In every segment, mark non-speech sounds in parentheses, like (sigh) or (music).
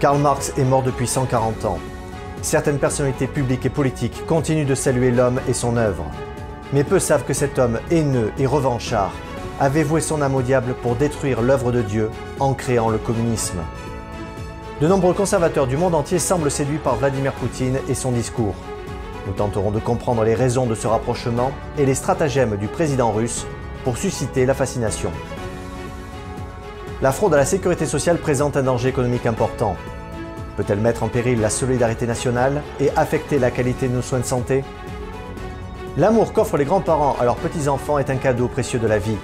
Karl Marx est mort depuis 140 ans. Certaines personnalités publiques et politiques continuent de saluer l'homme et son œuvre. Mais peu savent que cet homme haineux et revanchard avait voué son âme au diable pour détruire l'œuvre de Dieu en créant le communisme. De nombreux conservateurs du monde entier semblent séduits par Vladimir Poutine et son discours. Nous tenterons de comprendre les raisons de ce rapprochement et les stratagèmes du président russe pour susciter la fascination. La fraude à la sécurité sociale présente un danger économique important. Peut-elle mettre en péril la solidarité nationale et affecter la qualité de nos soins de santé? L'amour qu'offrent les grands-parents à leurs petits-enfants est un cadeau précieux de la vie.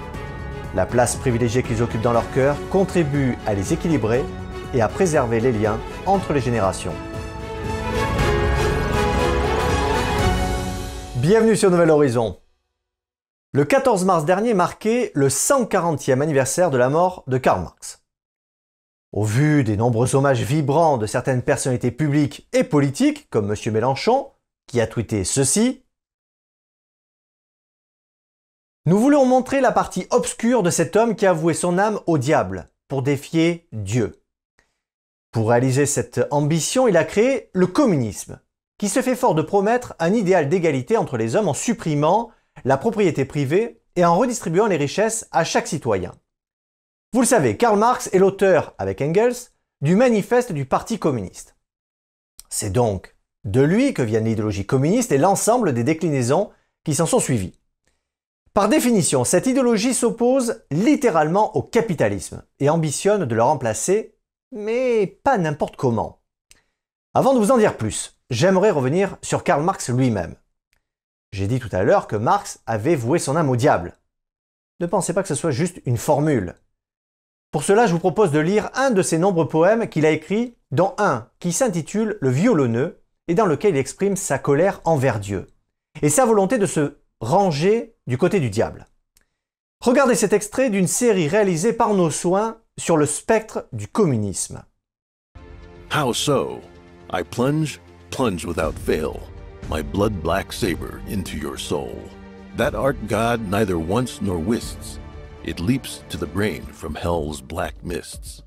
La place privilégiée qu'ils occupent dans leur cœur contribue à les équilibrer et à préserver les liens entre les générations. Bienvenue sur Nouvel Horizon. Le 14 mars dernier marquait le 140e anniversaire de la mort de Karl Marx. Au vu des nombreux hommages vibrants de certaines personnalités publiques et politiques, comme M. Mélenchon, qui a tweeté ceci, nous voulons montrer la partie obscure de cet homme qui a voué son âme au diable pour défier Dieu. Pour réaliser cette ambition, il a créé le communisme, qui se fait fort de promettre un idéal d'égalité entre les hommes en supprimant la propriété privée et en redistribuant les richesses à chaque citoyen. Vous le savez, Karl Marx est l'auteur, avec Engels, du manifeste du Parti communiste. C'est donc de lui que vient l'idéologie communiste et l'ensemble des déclinaisons qui s'en sont suivies. Par définition, cette idéologie s'oppose littéralement au capitalisme et ambitionne de le remplacer, mais pas n'importe comment. Avant de vous en dire plus, j'aimerais revenir sur Karl Marx lui-même. J'ai dit tout à l'heure que Marx avait voué son âme au diable. Ne pensez pas que ce soit juste une formule. Pour cela, je vous propose de lire un de ses nombreux poèmes qu'il a écrits, dont un qui s'intitule Le violonneux et dans lequel il exprime sa colère envers Dieu et sa volonté de se ranger du côté du diable. Regardez cet extrait d'une série réalisée par nos soins sur le spectre du communisme. My blood black saber into your soul. That art God neither wants nor wists, it leaps to the brain from hell's black mists.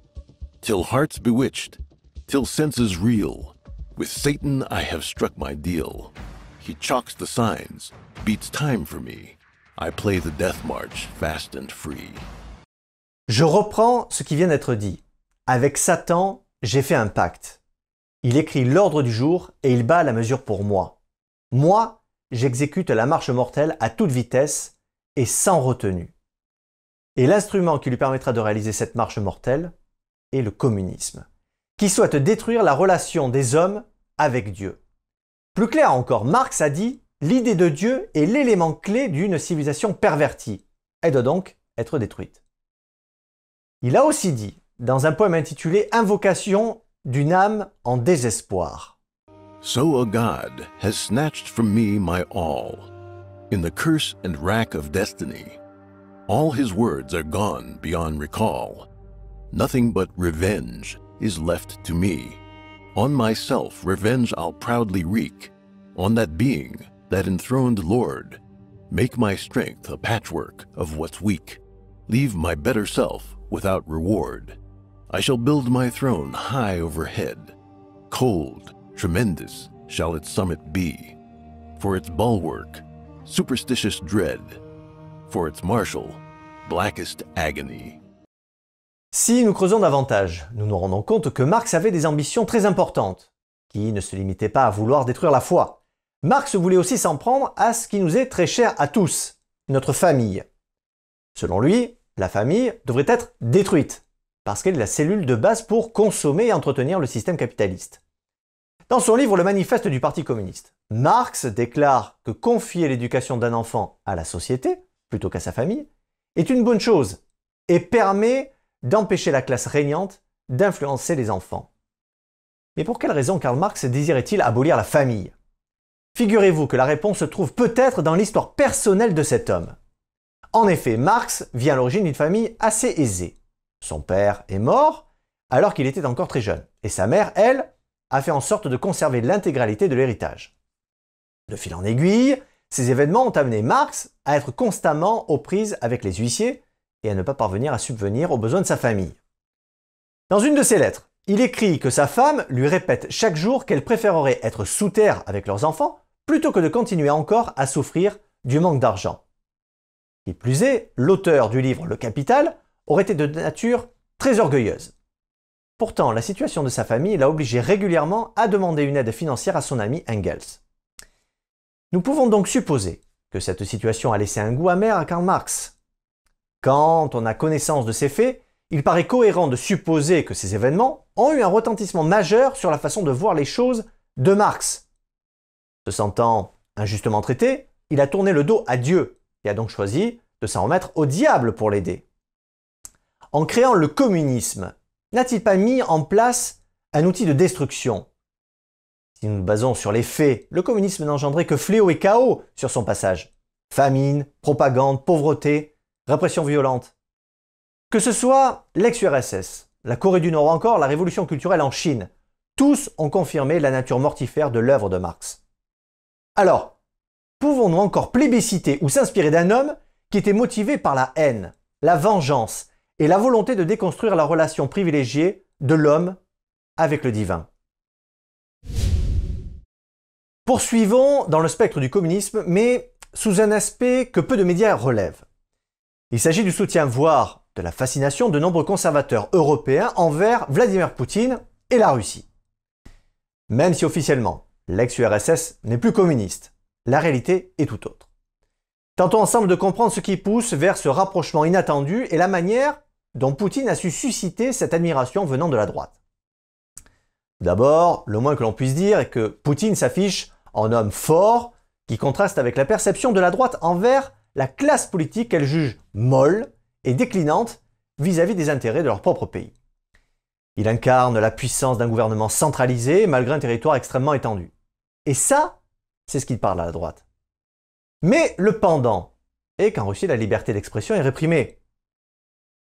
Till hearts bewitched, till senses reel, with Satan I have struck my deal. He chalks the signs, beats time for me. I play the death march fast and free. Je reprends ce qui vient d'être dit. Avec Satan, j'ai fait un pacte. Il écrit l'ordre du jour et il bat la mesure pour moi. Moi, j'exécute la marche mortelle à toute vitesse et sans retenue. Et l'instrument qui lui permettra de réaliser cette marche mortelle est le communisme, qui souhaite détruire la relation des hommes avec Dieu. Plus clair encore, Marx a dit L'idée de Dieu est l'élément clé d'une civilisation pervertie. Elle doit donc être détruite. Il a aussi dit, dans un poème intitulé Invocation d'une âme en désespoir. So a God has snatched from me my all. In the curse and rack of destiny, all his words are gone beyond recall. Nothing but revenge is left to me. On myself revenge I'll proudly wreak, on that being, that enthroned Lord. Make my strength a patchwork of what's weak. Leave my better self without reward. I shall build my throne high overhead, cold Tremendous shall its summit be, for its bulwark, superstitious dread, for its marshal, blackest agony. Si nous creusons davantage, nous nous rendons compte que Marx avait des ambitions très importantes, qui ne se limitaient pas à vouloir détruire la foi. Marx voulait aussi s'en prendre à ce qui nous est très cher à tous, notre famille. Selon lui, la famille devrait être détruite, parce qu'elle est la cellule de base pour consommer et entretenir le système capitaliste. Dans son livre Le Manifeste du Parti communiste, Marx déclare que confier l'éducation d'un enfant à la société, plutôt qu'à sa famille, est une bonne chose et permet d'empêcher la classe régnante d'influencer les enfants. Mais pour quelle raison Karl Marx désirait-il abolir la famille? Figurez-vous que la réponse se trouve peut-être dans l'histoire personnelle de cet homme. En effet, Marx vient à l'origine d'une famille assez aisée. Son père est mort alors qu'il était encore très jeune, et sa mère, elle, a fait en sorte de conserver l'intégralité de l'héritage. De fil en aiguille, ces événements ont amené Marx à être constamment aux prises avec les huissiers et à ne pas parvenir à subvenir aux besoins de sa famille. Dans une de ses lettres, il écrit que sa femme lui répète chaque jour qu'elle préférerait être sous terre avec leurs enfants plutôt que de continuer encore à souffrir du manque d'argent. Qui plus est, l'auteur du livre Le Capital aurait été de nature très orgueilleuse. Pourtant, la situation de sa famille l'a obligé régulièrement à demander une aide financière à son ami Engels. Nous pouvons donc supposer que cette situation a laissé un goût amer à Karl Marx. Quand on a connaissance de ces faits, il paraît cohérent de supposer que ces événements ont eu un retentissement majeur sur la façon de voir les choses de Marx. Se sentant injustement traité, il a tourné le dos à Dieu et a donc choisi de s'en remettre au diable pour l'aider. En créant le communisme, n'a-t-il pas mis en place un outil de destruction? Si nous nous basons sur les faits, le communisme n'engendrait que fléau et chaos sur son passage. Famine, propagande, pauvreté, répression violente. Que ce soit l'ex-URSS, la Corée du Nord ou encore la révolution culturelle en Chine, tous ont confirmé la nature mortifère de l'œuvre de Marx. Alors, pouvons-nous encore plébisciter ou s'inspirer d'un homme qui était motivé par la haine, la vengeance et la volonté de déconstruire la relation privilégiée de l'homme avec le divin Poursuivons dans le spectre du communisme, mais sous un aspect que peu de médias relèvent. Il s'agit du soutien, voire de la fascination de nombreux conservateurs européens envers Vladimir Poutine et la Russie. Même si officiellement, l'ex-URSS n'est plus communiste, la réalité est tout autre. Tentons ensemble de comprendre ce qui pousse vers ce rapprochement inattendu et la manière dont Poutine a su susciter cette admiration venant de la droite. D'abord, le moins que l'on puisse dire est que Poutine s'affiche en homme fort qui contraste avec la perception de la droite envers la classe politique qu'elle juge molle et déclinante vis-à-vis des intérêts de leur propre pays. Il incarne la puissance d'un gouvernement centralisé malgré un territoire extrêmement étendu. Et ça, c'est ce qu'il parle à la droite. Mais le pendant est qu'en Russie, la liberté d'expression est réprimée.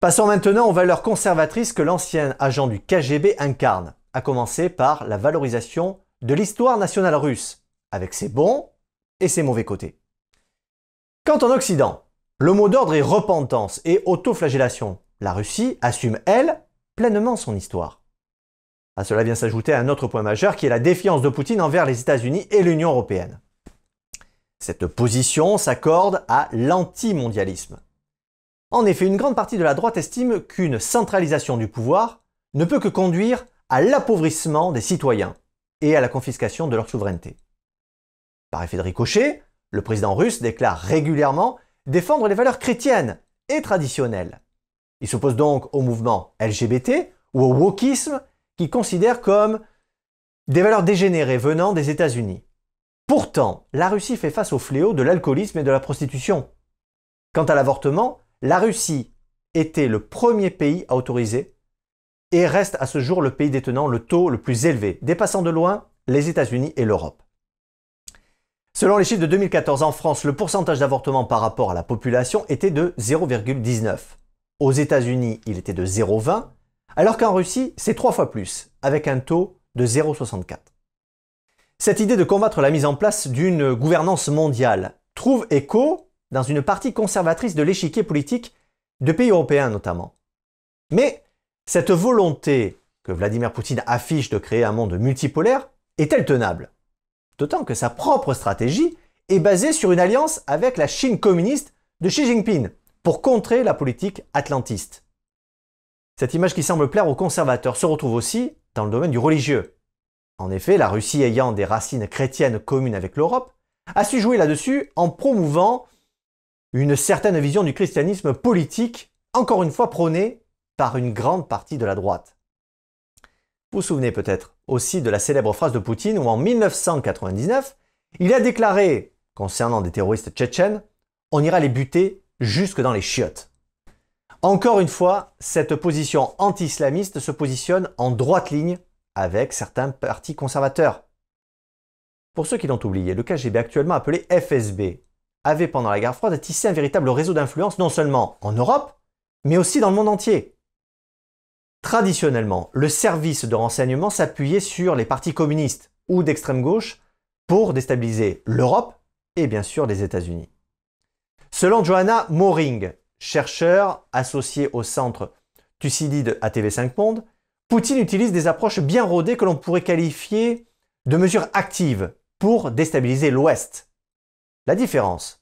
Passons maintenant aux valeurs conservatrices que l'ancien agent du KGB incarne, à commencer par la valorisation de l'histoire nationale russe, avec ses bons et ses mauvais côtés. Quant en Occident, le mot d'ordre est repentance et autoflagellation. La Russie assume, elle, pleinement son histoire. À cela vient s'ajouter un autre point majeur qui est la défiance de Poutine envers les États-Unis et l'Union européenne. Cette position s'accorde à l'antimondialisme. En effet, une grande partie de la droite estime qu'une centralisation du pouvoir ne peut que conduire à l'appauvrissement des citoyens et à la confiscation de leur souveraineté. Par effet de ricochet, le président russe déclare régulièrement défendre les valeurs chrétiennes et traditionnelles. Il s'oppose donc au mouvement LGBT ou au wokisme qui considère comme des valeurs dégénérées venant des États-Unis. Pourtant, la Russie fait face au fléau de l'alcoolisme et de la prostitution. Quant à l'avortement, la Russie était le premier pays à autoriser et reste à ce jour le pays détenant le taux le plus élevé, dépassant de loin les États-Unis et l'Europe. Selon les chiffres de 2014 en France, le pourcentage d'avortements par rapport à la population était de 0,19. Aux États-Unis, il était de 0,20, alors qu'en Russie, c'est trois fois plus, avec un taux de 0,64. Cette idée de combattre la mise en place d'une gouvernance mondiale trouve écho dans une partie conservatrice de l'échiquier politique de pays européens notamment. Mais cette volonté que Vladimir Poutine affiche de créer un monde multipolaire est-elle tenable? D'autant que sa propre stratégie est basée sur une alliance avec la Chine communiste de Xi Jinping pour contrer la politique atlantiste. Cette image qui semble plaire aux conservateurs se retrouve aussi dans le domaine du religieux. En effet, la Russie ayant des racines chrétiennes communes avec l'Europe, a su jouer là-dessus en promouvant une certaine vision du christianisme politique, encore une fois prônée par une grande partie de la droite. Vous vous souvenez peut-être aussi de la célèbre phrase de Poutine où en 1999, il a déclaré, concernant des terroristes tchétchènes, on ira les buter jusque dans les chiottes. Encore une fois, cette position anti-islamiste se positionne en droite ligne avec certains partis conservateurs. Pour ceux qui l'ont oublié, le KGB actuellement appelé FSB avait pendant la guerre froide tissé un véritable réseau d'influence non seulement en Europe, mais aussi dans le monde entier. Traditionnellement, le service de renseignement s'appuyait sur les partis communistes ou d'extrême gauche pour déstabiliser l'Europe et bien sûr les États-Unis. Selon Johanna Moring, chercheur associée au centre Thucydide à TV5 Monde, Poutine utilise des approches bien rodées que l'on pourrait qualifier de mesures actives pour déstabiliser l'Ouest. La différence,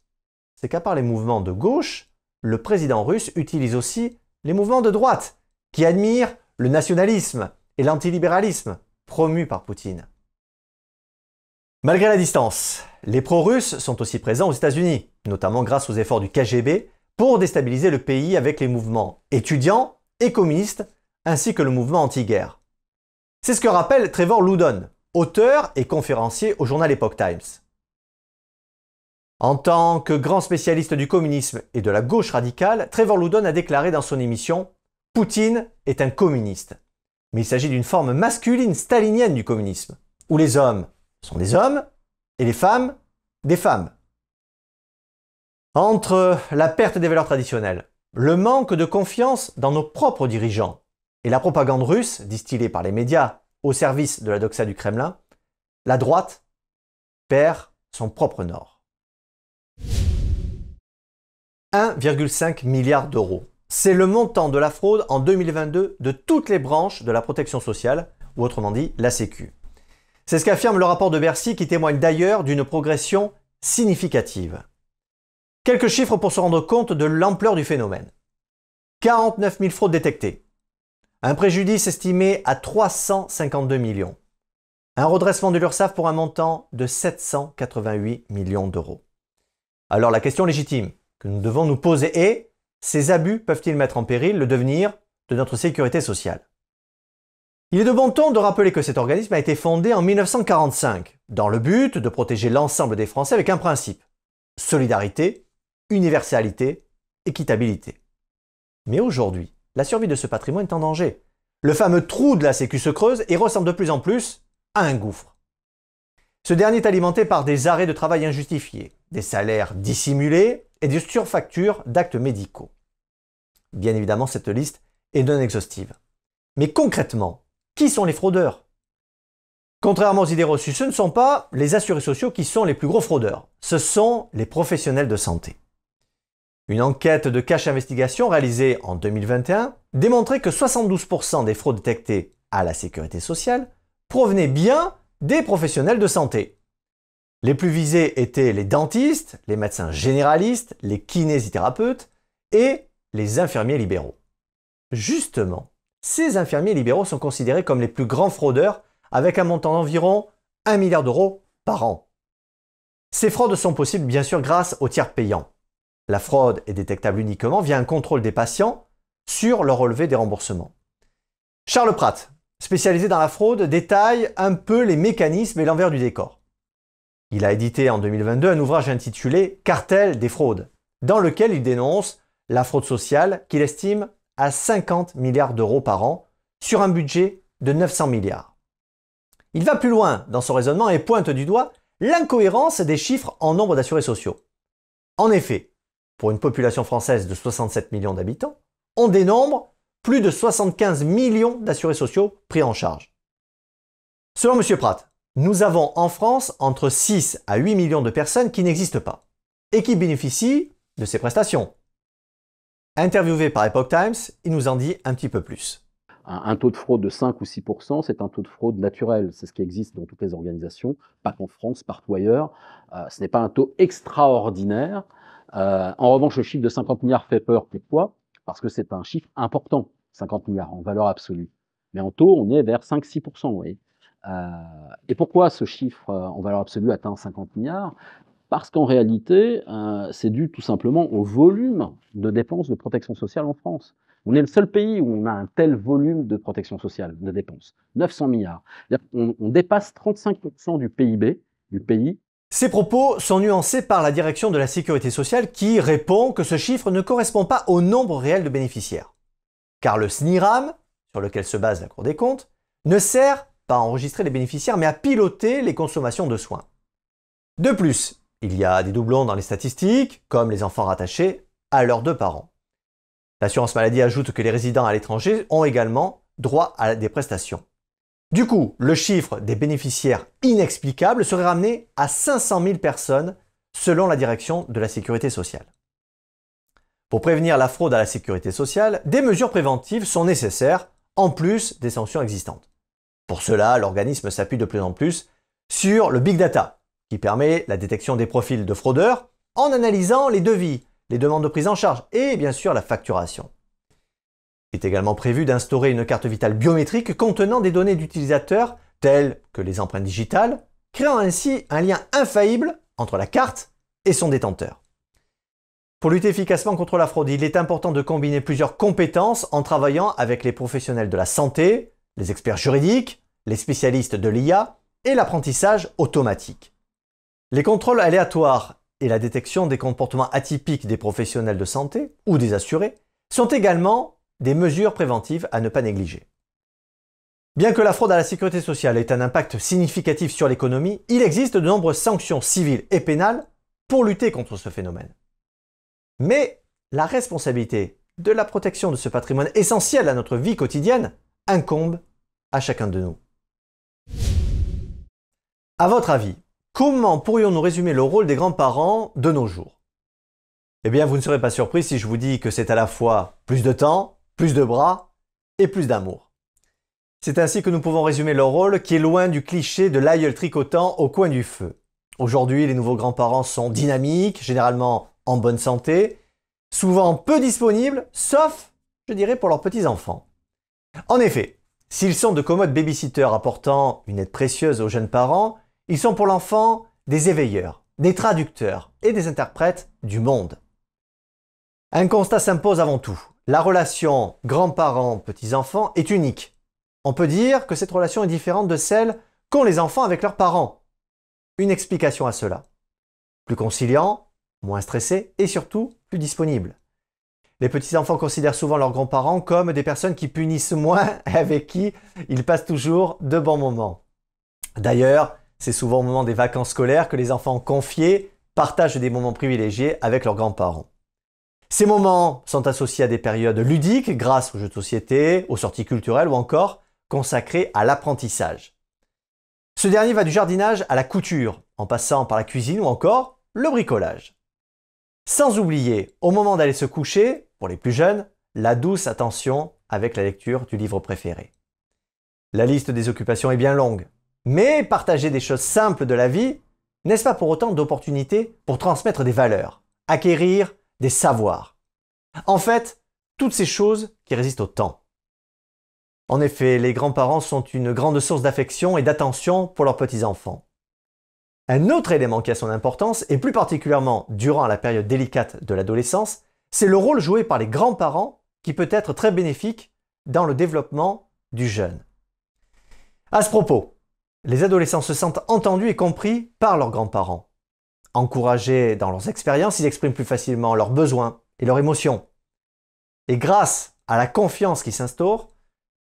c'est qu'à part les mouvements de gauche, le président russe utilise aussi les mouvements de droite, qui admirent le nationalisme et l'antilibéralisme promus par Poutine. Malgré la distance, les pro-russes sont aussi présents aux États-Unis, notamment grâce aux efforts du KGB pour déstabiliser le pays avec les mouvements étudiants et communistes, ainsi que le mouvement anti-guerre. C'est ce que rappelle Trevor Loudon, auteur et conférencier au journal Epoch Times. En tant que grand spécialiste du communisme et de la gauche radicale, Trevor Loudon a déclaré dans son émission Poutine est un communiste. Mais il s'agit d'une forme masculine stalinienne du communisme, où les hommes sont des hommes et les femmes des femmes. Entre la perte des valeurs traditionnelles, le manque de confiance dans nos propres dirigeants et la propagande russe distillée par les médias au service de la doxa du Kremlin, la droite perd son propre nord. 1,5 milliard d'euros. C'est le montant de la fraude en 2022 de toutes les branches de la protection sociale, ou autrement dit la Sécu. C'est ce qu'affirme le rapport de Bercy qui témoigne d'ailleurs d'une progression significative. Quelques chiffres pour se rendre compte de l'ampleur du phénomène. 49 000 fraudes détectées. Un préjudice estimé à 352 millions. Un redressement de l'URSSAF pour un montant de 788 millions d'euros. Alors la question légitime, que nous devons nous poser est ces abus peuvent-ils mettre en péril le devenir de notre sécurité sociale Il est de bon ton de rappeler que cet organisme a été fondé en 1945 dans le but de protéger l'ensemble des Français avec un principe solidarité, universalité, équitabilité. Mais aujourd'hui, la survie de ce patrimoine est en danger. Le fameux trou de la Sécu se creuse et ressemble de plus en plus à un gouffre. Ce dernier est alimenté par des arrêts de travail injustifiés, des salaires dissimulés et des surfactures d'actes médicaux. Bien évidemment, cette liste est non exhaustive. Mais concrètement, qui sont les fraudeurs? Contrairement aux idées reçues, ce ne sont pas les assurés sociaux qui sont les plus gros fraudeurs, ce sont les professionnels de santé. Une enquête de Cash Investigation réalisée en 2021 démontrait que 72% des fraudes détectées à la sécurité sociale provenaient bien des professionnels de santé. Les plus visés étaient les dentistes, les médecins généralistes, les kinésithérapeutes et les infirmiers libéraux. Justement, ces infirmiers libéraux sont considérés comme les plus grands fraudeurs avec un montant d'environ 1 milliard d'euros par an. Ces fraudes sont possibles bien sûr grâce aux tiers payants. La fraude est détectable uniquement via un contrôle des patients sur le relevé des remboursements. Charles Pratt, spécialisé dans la fraude, détaille un peu les mécanismes et l'envers du décor. Il a édité en 2022 un ouvrage intitulé Cartel des fraudes, dans lequel il dénonce la fraude sociale qu'il estime à 50 milliards d'euros par an sur un budget de 900 milliards. Il va plus loin dans son raisonnement et pointe du doigt l'incohérence des chiffres en nombre d'assurés sociaux. En effet, pour une population française de 67 millions d'habitants, on dénombre plus de 75 millions d'assurés sociaux pris en charge. Selon M. Pratt, nous avons en France entre 6 à 8 millions de personnes qui n'existent pas et qui bénéficient de ces prestations. Interviewé par Epoch Times, il nous en dit un petit peu plus. Un, taux de fraude de 5 ou 6% c'est un taux de fraude naturel. C'est ce qui existe dans toutes les organisations, pas qu'en France, partout ailleurs. Euh, ce n'est pas un taux extraordinaire. Euh, en revanche, le chiffre de 50 milliards fait peur. Pourquoi? Parce que c'est un chiffre important, 50 milliards en valeur absolue. Mais en taux, on est vers 5-6%. Euh, et pourquoi ce chiffre euh, en valeur absolue atteint 50 milliards? Parce qu'en réalité, euh, c'est dû tout simplement au volume de dépenses de protection sociale en France. On est le seul pays où on a un tel volume de protection sociale, de dépenses. 900 milliards. On, on dépasse 35% du PIB du pays ces propos sont nuancés par la direction de la sécurité sociale qui répond que ce chiffre ne correspond pas au nombre réel de bénéficiaires. Car le SNIRAM, sur lequel se base la Cour des comptes, ne sert pas à enregistrer les bénéficiaires mais à piloter les consommations de soins. De plus, il y a des doublons dans les statistiques, comme les enfants rattachés à leurs deux parents. L'assurance maladie ajoute que les résidents à l'étranger ont également droit à des prestations. Du coup, le chiffre des bénéficiaires inexplicables serait ramené à 500 000 personnes selon la direction de la sécurité sociale. Pour prévenir la fraude à la sécurité sociale, des mesures préventives sont nécessaires en plus des sanctions existantes. Pour cela, l'organisme s'appuie de plus en plus sur le big data, qui permet la détection des profils de fraudeurs en analysant les devis, les demandes de prise en charge et bien sûr la facturation. Il est également prévu d'instaurer une carte vitale biométrique contenant des données d'utilisateurs telles que les empreintes digitales, créant ainsi un lien infaillible entre la carte et son détenteur. Pour lutter efficacement contre la fraude, il est important de combiner plusieurs compétences en travaillant avec les professionnels de la santé, les experts juridiques, les spécialistes de l'IA et l'apprentissage automatique. Les contrôles aléatoires et la détection des comportements atypiques des professionnels de santé ou des assurés sont également des mesures préventives à ne pas négliger. Bien que la fraude à la sécurité sociale ait un impact significatif sur l'économie, il existe de nombreuses sanctions civiles et pénales pour lutter contre ce phénomène. Mais la responsabilité de la protection de ce patrimoine essentiel à notre vie quotidienne incombe à chacun de nous. À votre avis, comment pourrions-nous résumer le rôle des grands-parents de nos jours? Eh bien, vous ne serez pas surpris si je vous dis que c'est à la fois plus de temps, plus de bras et plus d'amour. C'est ainsi que nous pouvons résumer leur rôle qui est loin du cliché de l'aïeul tricotant au coin du feu. Aujourd'hui, les nouveaux grands-parents sont dynamiques, généralement en bonne santé, souvent peu disponibles, sauf, je dirais, pour leurs petits-enfants. En effet, s'ils sont de commodes babysitters apportant une aide précieuse aux jeunes parents, ils sont pour l'enfant des éveilleurs, des traducteurs et des interprètes du monde. Un constat s'impose avant tout. La relation grands-parents-petits-enfants est unique. On peut dire que cette relation est différente de celle qu'ont les enfants avec leurs parents. Une explication à cela. Plus conciliant, moins stressé et surtout plus disponible. Les petits-enfants considèrent souvent leurs grands-parents comme des personnes qui punissent moins et (laughs) avec qui ils passent toujours de bons moments. D'ailleurs, c'est souvent au moment des vacances scolaires que les enfants confiés partagent des moments privilégiés avec leurs grands-parents. Ces moments sont associés à des périodes ludiques grâce aux jeux de société, aux sorties culturelles ou encore consacrés à l'apprentissage. Ce dernier va du jardinage à la couture, en passant par la cuisine ou encore le bricolage. Sans oublier, au moment d'aller se coucher, pour les plus jeunes, la douce attention avec la lecture du livre préféré. La liste des occupations est bien longue, mais partager des choses simples de la vie, n'est-ce pas pour autant d'opportunités pour transmettre des valeurs, acquérir des savoirs? En fait, toutes ces choses qui résistent au temps. En effet, les grands-parents sont une grande source d'affection et d'attention pour leurs petits-enfants. Un autre élément qui a son importance, et plus particulièrement durant la période délicate de l'adolescence, c'est le rôle joué par les grands-parents qui peut être très bénéfique dans le développement du jeune. À ce propos, les adolescents se sentent entendus et compris par leurs grands-parents. Encouragés dans leurs expériences, ils expriment plus facilement leurs besoins et leurs émotions. Et grâce à la confiance qui s'instaure,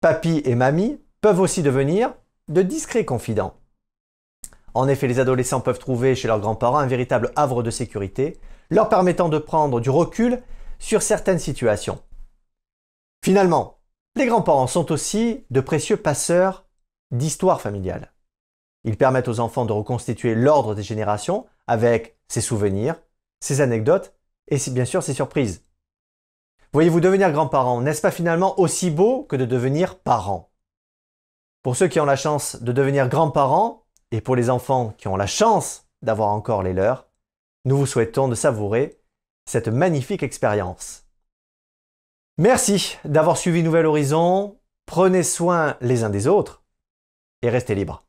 papy et mamie peuvent aussi devenir de discrets confidents. En effet, les adolescents peuvent trouver chez leurs grands-parents un véritable havre de sécurité, leur permettant de prendre du recul sur certaines situations. Finalement, les grands-parents sont aussi de précieux passeurs d'histoires familiales. Ils permettent aux enfants de reconstituer l'ordre des générations avec ses souvenirs, ses anecdotes et bien sûr ses surprises. Voyez-vous, devenir grand-parent, n'est-ce pas finalement aussi beau que de devenir parent Pour ceux qui ont la chance de devenir grands-parents, et pour les enfants qui ont la chance d'avoir encore les leurs, nous vous souhaitons de savourer cette magnifique expérience. Merci d'avoir suivi Nouvel Horizon, prenez soin les uns des autres et restez libres.